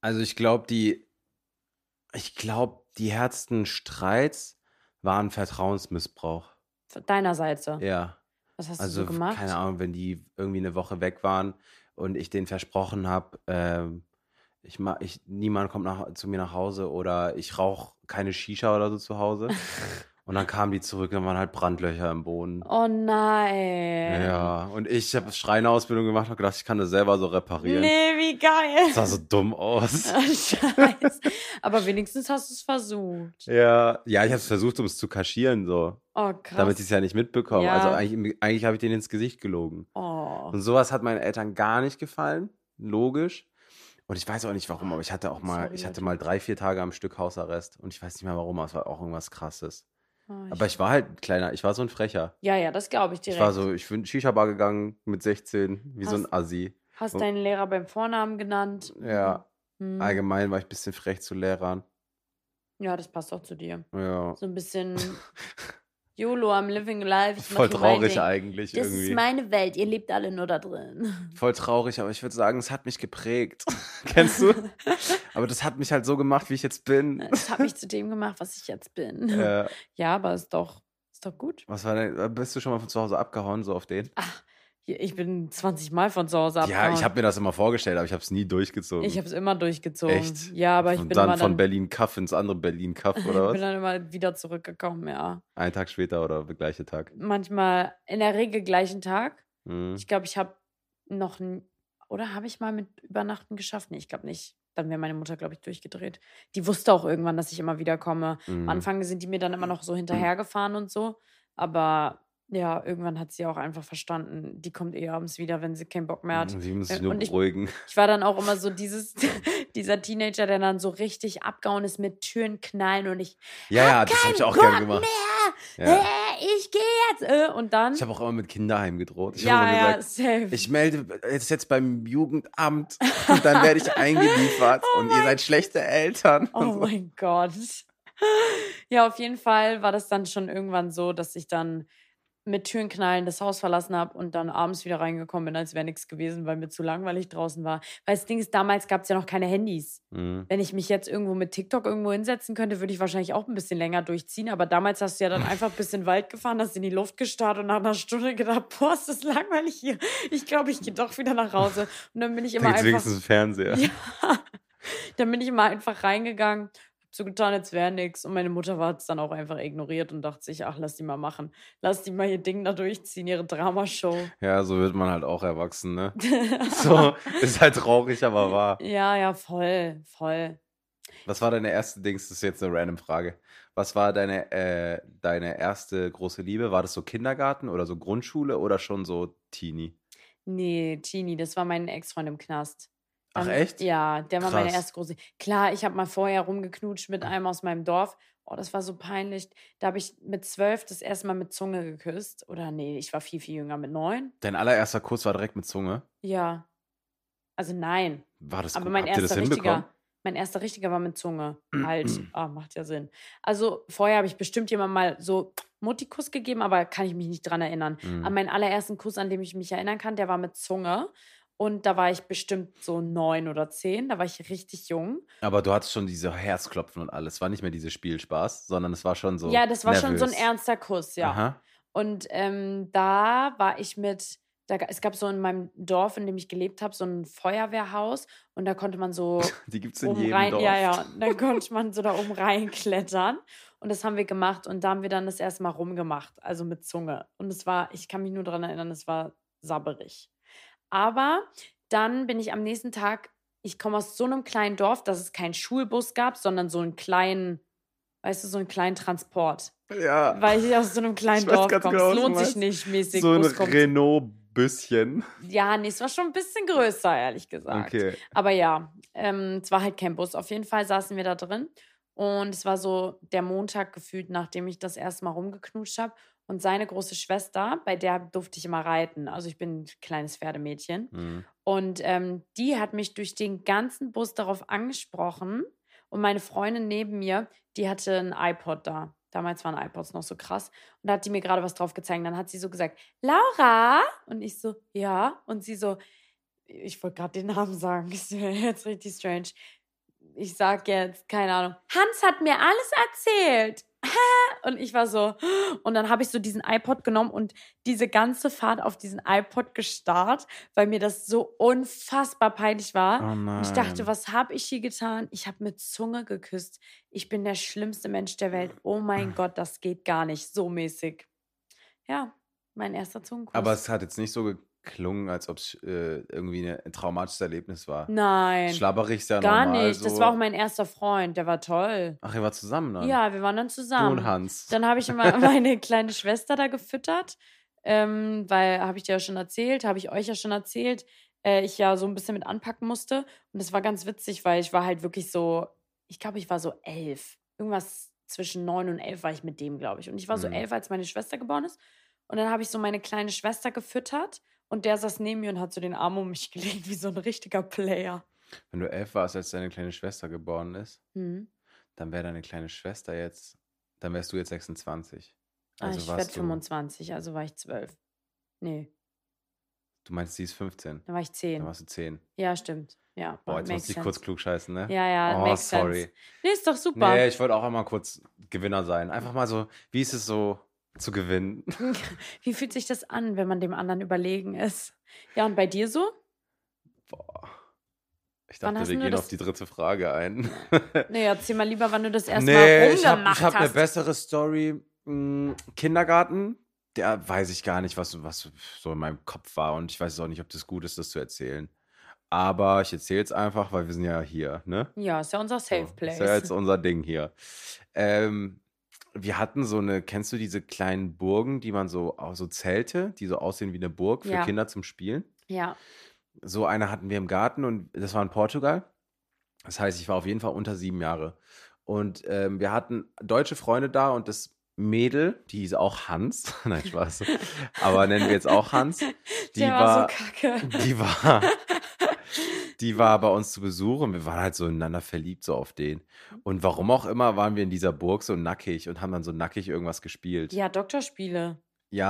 Also ich glaube, die, ich glaube, die härtesten Streits waren Vertrauensmissbrauch. Von deiner Seite. Ja. Was hast Also, du so gemacht? keine Ahnung, wenn die irgendwie eine Woche weg waren und ich denen versprochen habe, ähm, ich, ich, niemand kommt nach, zu mir nach Hause oder ich rauche keine Shisha oder so zu Hause. und dann kamen die zurück, dann waren halt Brandlöcher im Boden. Oh nein. Ja, und ich habe Schreinerausbildung gemacht und gedacht, ich kann das selber so reparieren. Nee, wie geil. Das sah so dumm aus. Ah, Scheiße. Aber wenigstens hast du es versucht. Ja, ja, ich habe es versucht, um es zu kaschieren, so, Oh, krass. damit sie es ja nicht mitbekommen. Ja. Also eigentlich, eigentlich habe ich denen ins Gesicht gelogen. oh. Und sowas hat meinen Eltern gar nicht gefallen, logisch. Und ich weiß auch nicht warum, aber ich hatte auch mal, Sorry, ich hatte mal drei, vier Tage am Stück Hausarrest und ich weiß nicht mehr warum, aber es war auch irgendwas krasses. Oh, Aber ich war halt ein kleiner, ich war so ein Frecher. ja, ja, das glaube ich direkt. Ich war so, ich bin Shisha-Bar gegangen mit 16, wie so ein Hast- Assi. Hast deinen Lehrer beim Vornamen genannt? Ja, Hm. allgemein war ich ein bisschen frech zu Lehrern. Ja, das passt auch zu dir. Ja. So ein bisschen YOLO, I'm living life. Voll traurig eigentlich Das irgendwie. ist meine Welt, ihr lebt alle nur da drin. Voll traurig, aber ich würde sagen, es hat mich geprägt. Kennst du? Aber das hat mich halt so gemacht, wie ich jetzt bin. Das hat mich zu dem gemacht, was ich jetzt bin. Äh, Ja, aber ist doch, ist doch gut. was war denn, bist du schon mal von zu Hause abgehauen, so auf den? Ach, ich bin 20 Mal von zu Hause Ja, abgehauen. ich habe mir das immer vorgestellt, aber ich habe es nie durchgezogen. Ich habe es immer durchgezogen. Echt? Ja, aber ich Und bin dann immer von dann, Berlin Kaff ins andere Berlin Kaff ich oder bin was? dann immer wieder zurückgekommen, ja. Einen Tag später oder der gleiche Tag. Manchmal in der Regel gleichen Tag. Mhm. Ich glaube, ich habe noch oder habe ich mal mit Übernachten geschafft? Nee, ich glaube nicht. Dann wäre meine Mutter, glaube ich, durchgedreht. Die wusste auch irgendwann, dass ich immer wieder komme. Mhm. Am Anfang sind die mir dann immer noch so hinterhergefahren und so. Aber ja, irgendwann hat sie auch einfach verstanden, die kommt eh abends wieder, wenn sie keinen Bock mehr hat. Sie muss sich Äh, nur und ich- beruhigen. Ich war dann auch immer so dieses, dieser Teenager, der dann so richtig abgehauen ist mit Türen knallen und ich Ja, ja, das habe ich auch gerne Bock gemacht. Mehr. Ja. Äh, ich gehe jetzt. Äh, und dann. Ich habe auch immer mit Kinderheim gedroht. Ich ja, ja, gesagt, safe. ich melde jetzt, jetzt beim Jugendamt und dann werde ich eingeliefert und ihr seid schlechte Eltern. Oh so. mein Gott. Ja, auf jeden Fall war das dann schon irgendwann so, dass ich dann mit Türen knallen das Haus verlassen habe und dann abends wieder reingekommen bin, als wäre nichts gewesen, weil mir zu langweilig draußen war. Weil das Ding ist, damals gab es ja noch keine Handys. Mhm. Wenn ich mich jetzt irgendwo mit TikTok irgendwo hinsetzen könnte, würde ich wahrscheinlich auch ein bisschen länger durchziehen. Aber damals hast du ja dann einfach ein bisschen Wald gefahren, hast in die Luft gestarrt und nach einer Stunde gedacht, boah, ist das langweilig hier. Ich glaube, ich gehe doch wieder nach Hause. Und dann bin ich immer Da einfach. wenigstens Fernseher. Ja. Dann bin ich immer einfach reingegangen, so getan, als wäre nichts. Und meine Mutter war es dann auch einfach ignoriert und dachte sich, ach, lass die mal machen. Lass die mal ihr Ding da durchziehen, ihre Dramashow. Ja, so wird man halt auch erwachsen, ne? So, ist halt traurig, aber wahr. ja, ja, voll, voll. Was war deine erste Dings? Das ist jetzt eine random Frage. Was war deine, äh, deine erste große Liebe? War das so Kindergarten oder so Grundschule oder schon so Teenie? Nee, Tini, das war mein Ex-Freund im Knast. Ach, echt? Ja, der war meine Krass. erste große. Klar, ich habe mal vorher rumgeknutscht mit einem aus meinem Dorf. Oh, das war so peinlich. Da habe ich mit zwölf das erste Mal mit Zunge geküsst. Oder nee, ich war viel, viel jünger, mit neun. Dein allererster Kuss war direkt mit Zunge. Ja. Also nein. War das Aber gut? mein Habt erster richtiger, mein erster richtiger war mit Zunge. Halt, ah, macht ja Sinn. Also vorher habe ich bestimmt jemand mal so Muttikuss gegeben, aber kann ich mich nicht dran erinnern. Mhm. An meinen allerersten Kuss, an dem ich mich erinnern kann, der war mit Zunge. Und da war ich bestimmt so neun oder zehn. Da war ich richtig jung. Aber du hattest schon diese Herzklopfen und alles. War nicht mehr diese Spielspaß, sondern es war schon so. ja, das war schon so ein nervös. ernster Kuss, ja. Aha. Und ähm, da war ich mit, da, es gab so in meinem Dorf, in dem ich gelebt habe, so ein Feuerwehrhaus. Und da konnte man so Die gibt es in jedem rein, Dorf. ja, ja, dann konnte man so da oben reinklettern. Und das haben wir gemacht. Und da haben wir dann das erste Mal rumgemacht, also mit Zunge. Und es war, ich kann mich nur daran erinnern, es war sabberig. Aber dann bin ich am nächsten Tag, ich komme aus so einem kleinen Dorf, dass es keinen Schulbus gab, sondern so einen kleinen, weißt du, so einen kleinen Transport. Ja. Weil ich aus so einem kleinen Dorf komme. genau, es lohnt sich nicht mäßig. so ein. Renault-Büsschen. Ja, nee, es war schon ein bisschen größer, ehrlich gesagt. Okay. Aber ja, ähm, es war halt kein Bus. Auf jeden Fall saßen wir da drin. Und es war so der Montag gefühlt, nachdem ich das erste Mal rumgeknutscht habe. Und seine große Schwester, bei der durfte ich immer reiten. Also ich bin ein kleines Pferdemädchen. Mhm. Und ähm, die hat mich durch den ganzen Bus darauf angesprochen. Und meine Freundin neben mir, die hatte ein iPod da. Damals waren iPods noch so krass. Und da hat die mir gerade was drauf gezeigt. Dann hat sie so gesagt, Laura? Und ich so, ja. Und sie so, ich wollte gerade den Namen sagen. Ist mir jetzt richtig strange. Ich sag jetzt, keine Ahnung, Hans hat mir alles erzählt. Und ich war so, und dann habe ich so diesen iPod genommen und diese ganze Fahrt auf diesen iPod gestarrt, weil mir das so unfassbar peinlich war. Oh. Ich dachte, was habe ich hier getan? Ich habe mit Zunge geküsst. Ich bin der schlimmste Mensch der Welt. Oh mein Gott, das geht gar nicht. So mäßig. Ja, mein erster Zungenkuss. Aber es hat jetzt nicht so geklungen, als ob es äh, irgendwie eine, ein traumatisches Erlebnis war. Nein, Schlabberig ist ja gar normal. nicht. So. Das war auch mein erster Freund. Der war toll. Ach, ihr war zusammen dann? Ja, wir waren dann Du zusammen. und Hans. Dann habe ich immer meine kleine Schwester da gefüttert, ähm, weil, habe ich dir ja schon erzählt, habe ich euch ja schon erzählt, äh, ich ja so ein bisschen mit anpacken musste. Und das war ganz witzig, weil ich war halt wirklich so, ich glaube, ich war so elf. Irgendwas zwischen neun und elf war ich mit dem, glaube ich. Und ich war so Mhm. elf, als meine Schwester geboren ist. Und dann habe ich so meine kleine Schwester gefüttert und der saß neben mir und hat so den Arm um mich gelegt, wie so ein richtiger Player. Wenn du elf warst, als deine kleine Schwester geboren ist, Mhm. dann wäre deine kleine Schwester jetzt, dann wärst du jetzt 26. Ah, Also ich werde warst du, 25, also war ich zwölf. Nee, du meinst, sie ist 15. dann war ich Dann zehn. warst du 10. Ja, stimmt. Ja, Boah, jetzt musste ich kurz klug scheißen, ne? Ja, ja, oh, sorry. sense. Nee, ist doch super. Nee, ich wollte auch einmal kurz Gewinner sein. Einfach mal so, wie ist es so zu gewinnen? Wie fühlt sich das an, wenn man dem anderen überlegen ist? Ja, und bei dir so? Boah. Ich dachte, wir gehen auf die dritte Frage ein. Nee, erzähl mal lieber, wann du das erste nee, Mal ich habe rumgemacht ich hab eine hast. bessere Story. Hm, Kindergarten, der weiß ich gar nicht, was, was so in meinem Kopf war. Und ich weiß auch nicht, ob das gut ist, das zu erzählen. Aber ich erzähle es einfach, weil wir sind ja hier, ne? ja, ist ja unser Safe So, Place. Ist ja jetzt unser Ding hier. Ähm, wir hatten so eine, kennst du diese kleinen Burgen, die man so, so Zelte, die so aussehen wie eine Burg für Ja. Kinder zum Spielen? ja, So eine hatten wir im Garten und das war in Portugal. Das heißt, ich war auf jeden Fall unter sieben Jahre. Und ähm, wir hatten deutsche Freunde da und das Mädel, die ist auch Hans. Nein, Spaß. Aber nennen wir jetzt auch Hans. Die Der war, war, so kacke. die war, die war bei uns zu Besuch und wir waren halt so ineinander verliebt, so auf den. Und warum auch immer waren wir in dieser Burg so nackig und haben dann so nackig irgendwas gespielt. Ja, Ja, Doktorspiele.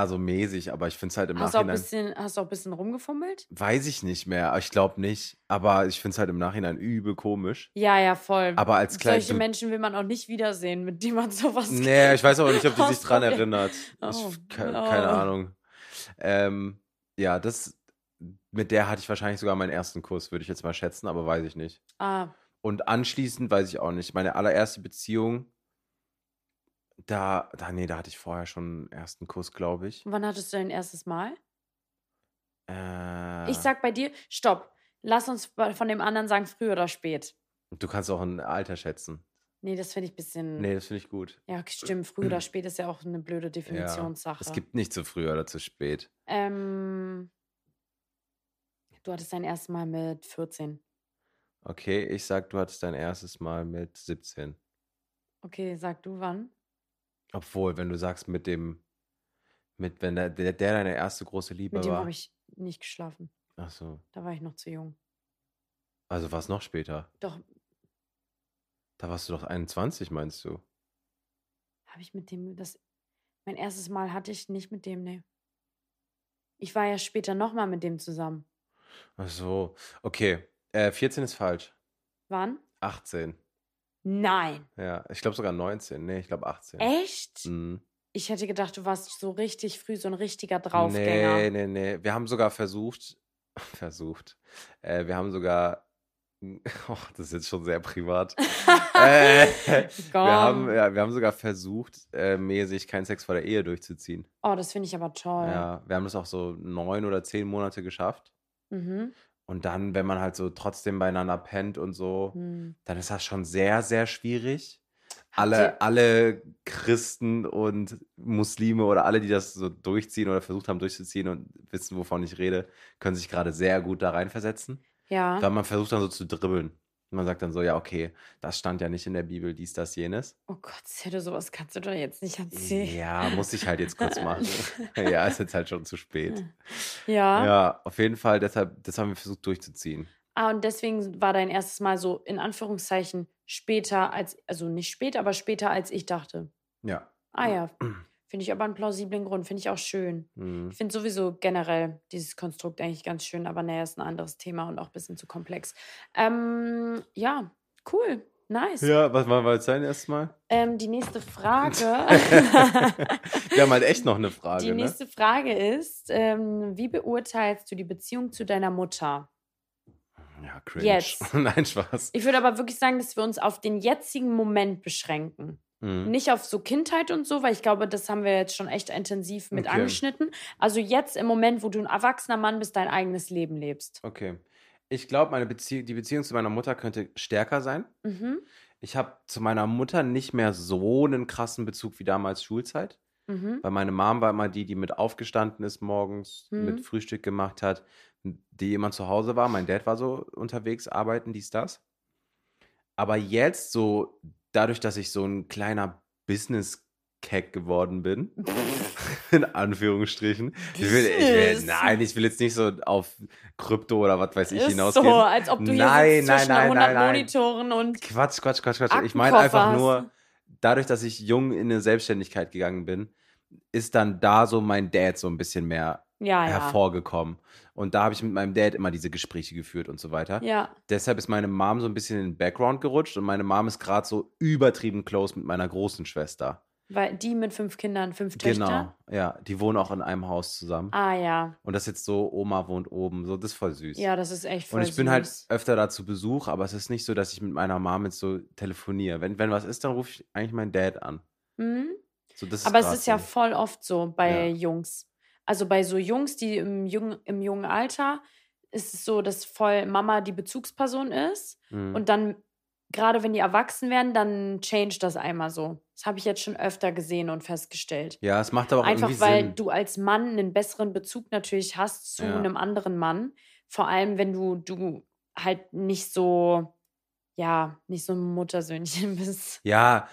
so mäßig, aber ich finde es halt im Hast du, auch ein Nachhinein. bisschen, hast du auch ein bisschen rumgefummelt? Weiß ich nicht mehr, ich glaube nicht. Aber ich finde es halt im Nachhinein übel komisch. Ja, ja, voll. Aber als klein. Solche Menschen will man auch nicht wiedersehen, mit denen man sowas Nee, ich weiß aber nicht, ob die sich dran erinnert. Oh, Ich, ke oh. keine Ahnung. Ähm, ja, das, mit der hatte ich wahrscheinlich sogar meinen ersten Kuss, würde ich jetzt mal schätzen, aber weiß ich nicht. Ah, Und anschließend weiß ich auch nicht. Meine allererste Beziehung, da, da, nee, da hatte ich vorher schon einen ersten Kuss, glaube ich. und wann hattest du dein erstes Mal? Äh, Ich sag bei dir, stopp. Lass uns von dem anderen sagen, früh oder spät. du kannst auch ein Alter schätzen. Nee, das finde ich ein bisschen. Nee, das finde ich gut. Ja, stimmt. Früh oder spät ist ja auch eine blöde Definitionssache. Es gibt nicht zu früh oder zu spät. Ähm, du hattest dein erstes Mal mit 14. Okay, ich sag, du hattest dein erstes Mal mit 17. Okay, sag du wann? Obwohl, wenn du sagst, mit dem, mit, wenn der, der, der deine erste große Liebe Mit dem war. habe ich nicht geschlafen. Ach so. Da war ich noch zu jung. Also war es noch später. Doch, Da warst du doch 21, meinst du? habe ich mit dem das. Mein erstes Mal hatte ich nicht mit dem, nee. Ich war ja später nochmal mit dem zusammen. Ach so. Okay. Äh, 14 ist falsch. Wann? 18. Nein. Ja, ich glaube sogar 19. Nee, ich glaube 18. Echt? Mhm. Ich hätte gedacht, du warst so richtig früh so ein richtiger Draufgänger. Nee, nee, nee. Wir haben sogar versucht, versucht, äh, wir haben sogar, oh, das ist jetzt schon sehr privat. äh, wir, haben, ja, wir haben sogar versucht, äh, mäßig keinen Sex vor der Ehe durchzuziehen. Oh, das finde ich aber toll. Ja, wir haben das auch so neun oder zehn Monate geschafft. Mhm. Und dann, wenn man halt so trotzdem beieinander pennt und so, Hm. dann ist das schon sehr, sehr schwierig. Habt Alle, alle Christen und Muslime oder alle, die das so durchziehen oder versucht haben durchzuziehen und wissen, wovon ich rede, können sich gerade sehr gut da reinversetzen. Ja. Weil man versucht dann so zu dribbeln. Man sagt dann so, ja, okay, das stand ja nicht in der Bibel, dies, das, jenes. Oh Gott, Zedde, sowas kannst du doch jetzt nicht erzählen. Ja, muss ich halt jetzt kurz machen. ja, ist jetzt halt schon zu spät. Ja. Ja, auf jeden Fall, deshalb, das haben wir versucht durchzuziehen. Ah, und deswegen war dein erstes Mal so in Anführungszeichen später als, also nicht später, aber später als ich dachte. Ja. Ah ja. Finde ich aber einen plausiblen Grund. Finde ich auch schön. Mhm. Ich finde sowieso generell dieses Konstrukt eigentlich ganz schön, aber naja, ist ein anderes Thema und auch ein bisschen zu komplex. Ähm, ja, cool. Nice. Ja, was war jetzt dein erstes Mal? Ähm, die nächste Frage. Wir haben halt echt noch eine Frage, die ne? nächste Frage ist: ähm, Wie beurteilst du die Beziehung zu deiner Mutter? Ja, cringe. Jetzt. Nein, Spaß. Ich würde aber wirklich sagen, dass wir uns auf den jetzigen Moment beschränken. Mhm. Nicht auf so Kindheit und so, weil ich glaube, das haben wir jetzt schon echt intensiv mit Okay. angeschnitten. Also jetzt im Moment, wo du ein erwachsener Mann bist, dein eigenes Leben lebst. Okay. Ich glaube, meine Beziehung, die Beziehung zu meiner Mutter könnte stärker sein. Mhm. Ich habe zu meiner Mutter nicht mehr so einen krassen Bezug wie damals Schulzeit. Mhm. Weil meine Mom war immer die, die mit aufgestanden ist morgens, Mhm. mit Frühstück gemacht hat, die immer zu Hause war. Mein Dad war so unterwegs, arbeiten, dies, das. Aber jetzt so, dadurch, dass ich so ein kleiner Business-Cack geworden bin, in Anführungsstrichen. Ich will, ich will, nein, ich will jetzt nicht so auf Krypto oder was weiß ich Ist hinausgehen. so, als ob du hier Nein, sitzt nein, zwischen nein, 100 nein, nein. Monitoren und Quatsch, Quatsch, Quatsch, Quatsch. Ich meine einfach nur, dadurch, dass ich jung in eine Selbstständigkeit gegangen bin, ist dann da so mein Dad so ein bisschen mehr ja, ja. hervorgekommen. Und da habe ich mit meinem Dad immer diese Gespräche geführt und so weiter. Ja, Deshalb ist meine Mom so ein bisschen in den Background gerutscht und meine Mom ist gerade so übertrieben close mit meiner großen Schwester. weil die mit fünf Kindern, fünf Töchter. Genau, ja. Die wohnen auch in einem Haus zusammen. Ah ja, Und das ist jetzt so, Oma wohnt oben, so, das ist voll süß. ja, das ist echt voll Und ich bin halt süß. öfter da zu Besuch, aber es ist nicht so, dass ich mit meiner Mom jetzt so telefoniere. Wenn, wenn was ist, dann rufe ich eigentlich meinen Dad an. Mhm. So, Aber es ist ja voll oft so bei Ja. Jungs. Also bei so Jungs, die im jungen, im jungen Alter, ist es so, dass voll Mama die Bezugsperson ist. Mhm. Und dann, gerade wenn die erwachsen werden, dann change das einmal so. Das habe ich jetzt schon öfter gesehen und festgestellt. ja, es macht aber auch Einfach irgendwie weil Sinn. du als Mann einen besseren Bezug natürlich hast zu Ja. einem anderen Mann. Vor allem, wenn du, du halt nicht so, ja, nicht so ein Muttersöhnchen bist. Ja,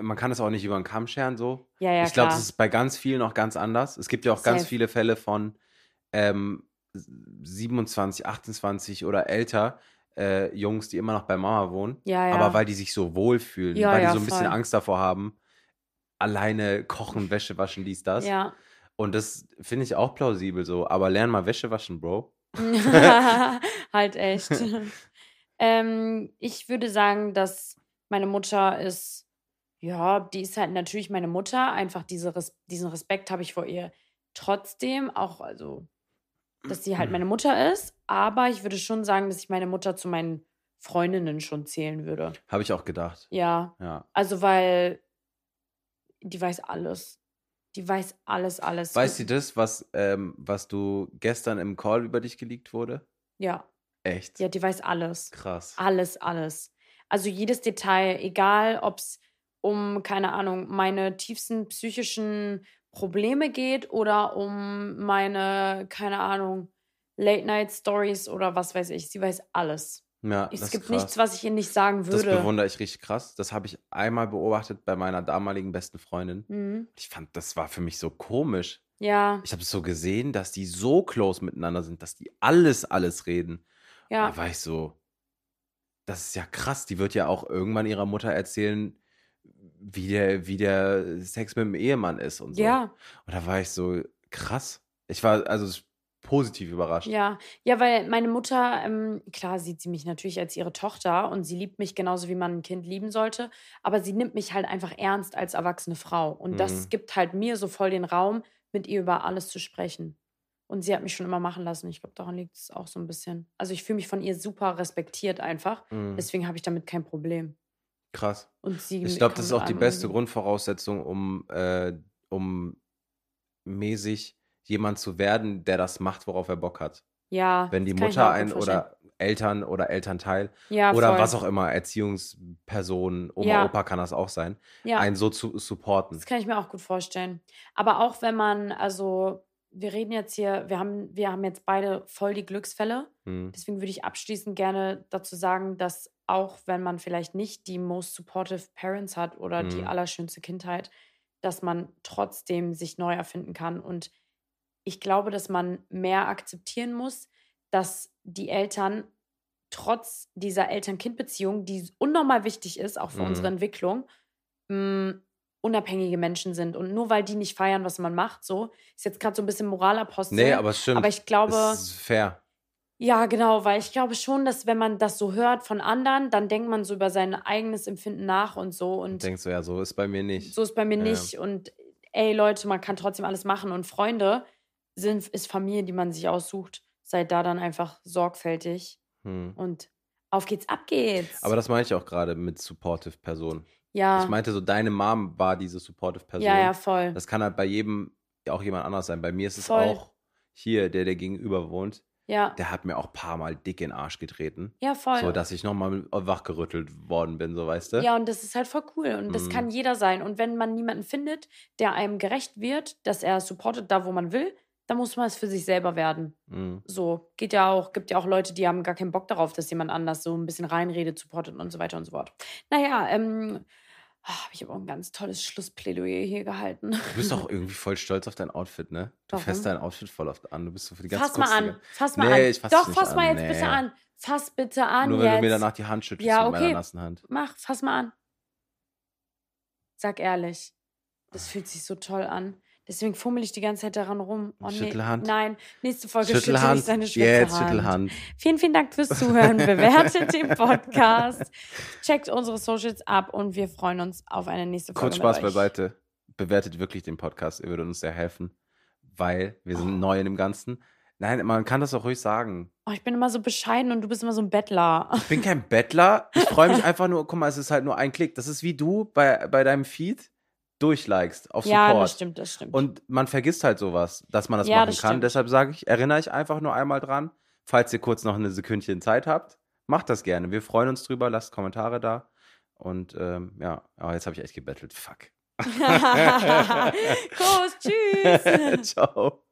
man kann es auch nicht über den Kamm scheren so. Ja, ja, ich glaube, das ist bei ganz vielen auch ganz anders. Es gibt ja auch ganz Safe. viele Fälle von ähm, 27, 28 oder älter äh, Jungs, die immer noch bei Mama wohnen. Ja, ja. Aber weil die sich so wohlfühlen, Ja, weil die so ein bisschen voll. Angst davor haben, alleine kochen, Wäsche waschen, dies, das. Ja. Und das finde ich auch plausibel so. Aber lern mal Wäsche waschen, Bro. halt echt. Ähm, ich würde sagen, dass meine Mutter ist, ja, die ist halt natürlich meine Mutter. Einfach diese Res diesen Respekt habe ich vor ihr trotzdem. Auch, also, dass sie halt meine Mutter ist. Aber ich würde schon sagen, dass ich meine Mutter zu meinen Freundinnen schon zählen würde. Habe ich auch gedacht. Ja. Ja. Also, weil die weiß alles. Die weiß alles, alles. Weißt du das, was, ähm, was du gestern im Call über dich geleakt wurde? Ja. Echt? Ja, die weiß alles. Krass. Alles, alles. Also jedes Detail, egal ob es um, keine Ahnung, meine tiefsten psychischen Probleme geht oder um meine, keine Ahnung, Late-Night-Stories oder was weiß ich. Sie weiß alles. Ja, Es das gibt ist krass. nichts, was ich ihr nicht sagen Das würde. bewundere ich richtig krass. Das habe ich einmal beobachtet bei meiner damaligen besten Freundin. Mhm. Ich fand, das war für mich so komisch. Ja, Ich habe es so gesehen, dass die so close miteinander sind, dass die alles, alles reden. Ja, Da war ich so, das ist ja krass. Die wird ja auch irgendwann ihrer Mutter erzählen, wie der, wie der Sex mit dem Ehemann ist und so. ja, Und da war ich so, krass. Ich war also positiv überrascht. ja. Ja, weil meine Mutter, ähm, klar, sieht sie mich natürlich als ihre Tochter und sie liebt mich genauso, wie man ein Kind lieben sollte. Aber sie nimmt mich halt einfach ernst als erwachsene Frau. Und das Mhm. gibt halt mir so voll den Raum, mit ihr über alles zu sprechen. Und sie hat mich schon immer machen lassen. Ich glaube, daran liegt es auch so ein bisschen. Also ich fühle mich von ihr super respektiert einfach. Mhm. Deswegen habe ich damit kein Problem. Krass. Und sie Ich glaube, das ist auch die beste. Grundvoraussetzung, um, äh, um mäßig jemand zu werden, der das macht, worauf er Bock hat. Ja. Wenn die Mutter ein oder Eltern oder Elternteil ja, oder voll. was auch immer, Erziehungsperson, Oma, Ja. Opa kann das auch sein, Ja. einen so zu supporten. Das kann ich mir auch gut vorstellen. Aber auch wenn man, also wir reden jetzt hier, wir haben, wir haben jetzt beide voll die Glücksfälle. Hm. Deswegen würde ich abschließend gerne dazu sagen, dass auch wenn man vielleicht nicht die most supportive Parents hat oder die Mhm. allerschönste Kindheit, dass man trotzdem sich neu erfinden kann. Und ich glaube, dass man mehr akzeptieren muss, dass die Eltern trotz dieser Eltern-Kind-Beziehung, die unnormal wichtig ist, auch für Mhm. unsere Entwicklung, mh, unabhängige Menschen sind. Und nur weil die nicht feiern, was man macht, so, ist jetzt gerade so ein bisschen Moralapostel. Nee, aber es stimmt. aber ich glaube, es ist fair. ja, genau, weil ich glaube schon, dass wenn man das so hört von anderen, dann denkt man so über sein eigenes Empfinden nach und so. Und Und denkst du, ja, so ist bei mir nicht. so ist bei mir Ja. nicht. Und ey, Leute, man kann trotzdem alles machen. Und Freunde sind, ist Familie, die man sich aussucht. Seid da dann einfach sorgfältig. Hm. Und auf geht's, ab geht's. Aber das meine ich auch gerade mit supportive Person. Ja, Ich meinte so, deine Mom war diese supportive Person. ja, ja, voll. Das kann halt bei jedem auch jemand anders sein. Bei mir ist es Voll. auch hier, der, der gegenüber wohnt, Ja, der hat mir auch ein paar Mal dick in den Arsch getreten. ja, voll. So, dass ich nochmal wachgerüttelt worden bin, so weißt du? Ja, und das ist halt voll cool. Und das Mhm. kann jeder sein. Und wenn man niemanden findet, der einem gerecht wird, dass er supportet da, wo man will, dann muss man es für sich selber werden. Mhm. So, geht ja auch, gibt ja auch Leute, die haben gar keinen Bock darauf, dass jemand anders so ein bisschen reinredet, supportet und so weiter und so fort. Naja, ähm, ah, ich habe auch ein ganz tolles Schlussplädoyer hier gehalten. Du bist doch irgendwie voll stolz auf dein Outfit, ne? Du Warum? fässt dein Outfit voll oft an. Du bist so für die ganze Fass mal an, fass mal Nee, an. ich fass Doch, fass mal an, jetzt nee. bitte an. Fass bitte an Nur wenn jetzt. du mir danach die Hand schüttelst Ja, mit meiner okay. nassen Hand. Mach, fass mal an. Sag ehrlich. Das fühlt sich so toll an. Deswegen fummel ich die ganze Zeit daran rum. Oh, nee. Schüttelhand. Nein, nächste Folge schüttel ich Schüttelhand. seine schwere Jetzt Hand. Schüttelhand. Vielen, vielen Dank fürs Zuhören. Bewertet den Podcast. Checkt unsere Socials ab und wir freuen uns auf eine nächste Folge. Kurz Spaß euch. beiseite. Bewertet wirklich den Podcast. Ihr würdet uns sehr helfen. Weil wir Oh. sind neu in dem Ganzen. Nein, man kann das auch ruhig sagen. Oh, ich bin immer so bescheiden und du bist immer so ein Bettler. Ich bin kein Bettler. Ich freue mich einfach nur, guck mal, es ist halt nur ein Klick. Das ist wie du bei, bei deinem Feed durchlikest auf Ja, Support. das stimmt, das stimmt. Und man vergisst halt sowas, dass man das Ja, machen das kann. stimmt. Deshalb sage ich, erinnere ich einfach nur einmal dran. Falls ihr kurz noch eine Sekündchen Zeit habt, macht das gerne. Wir freuen uns drüber, lasst Kommentare da. Und ähm, ja, aber jetzt habe ich echt gebettelt. Fuck. Kuss, tschüss. Ciao.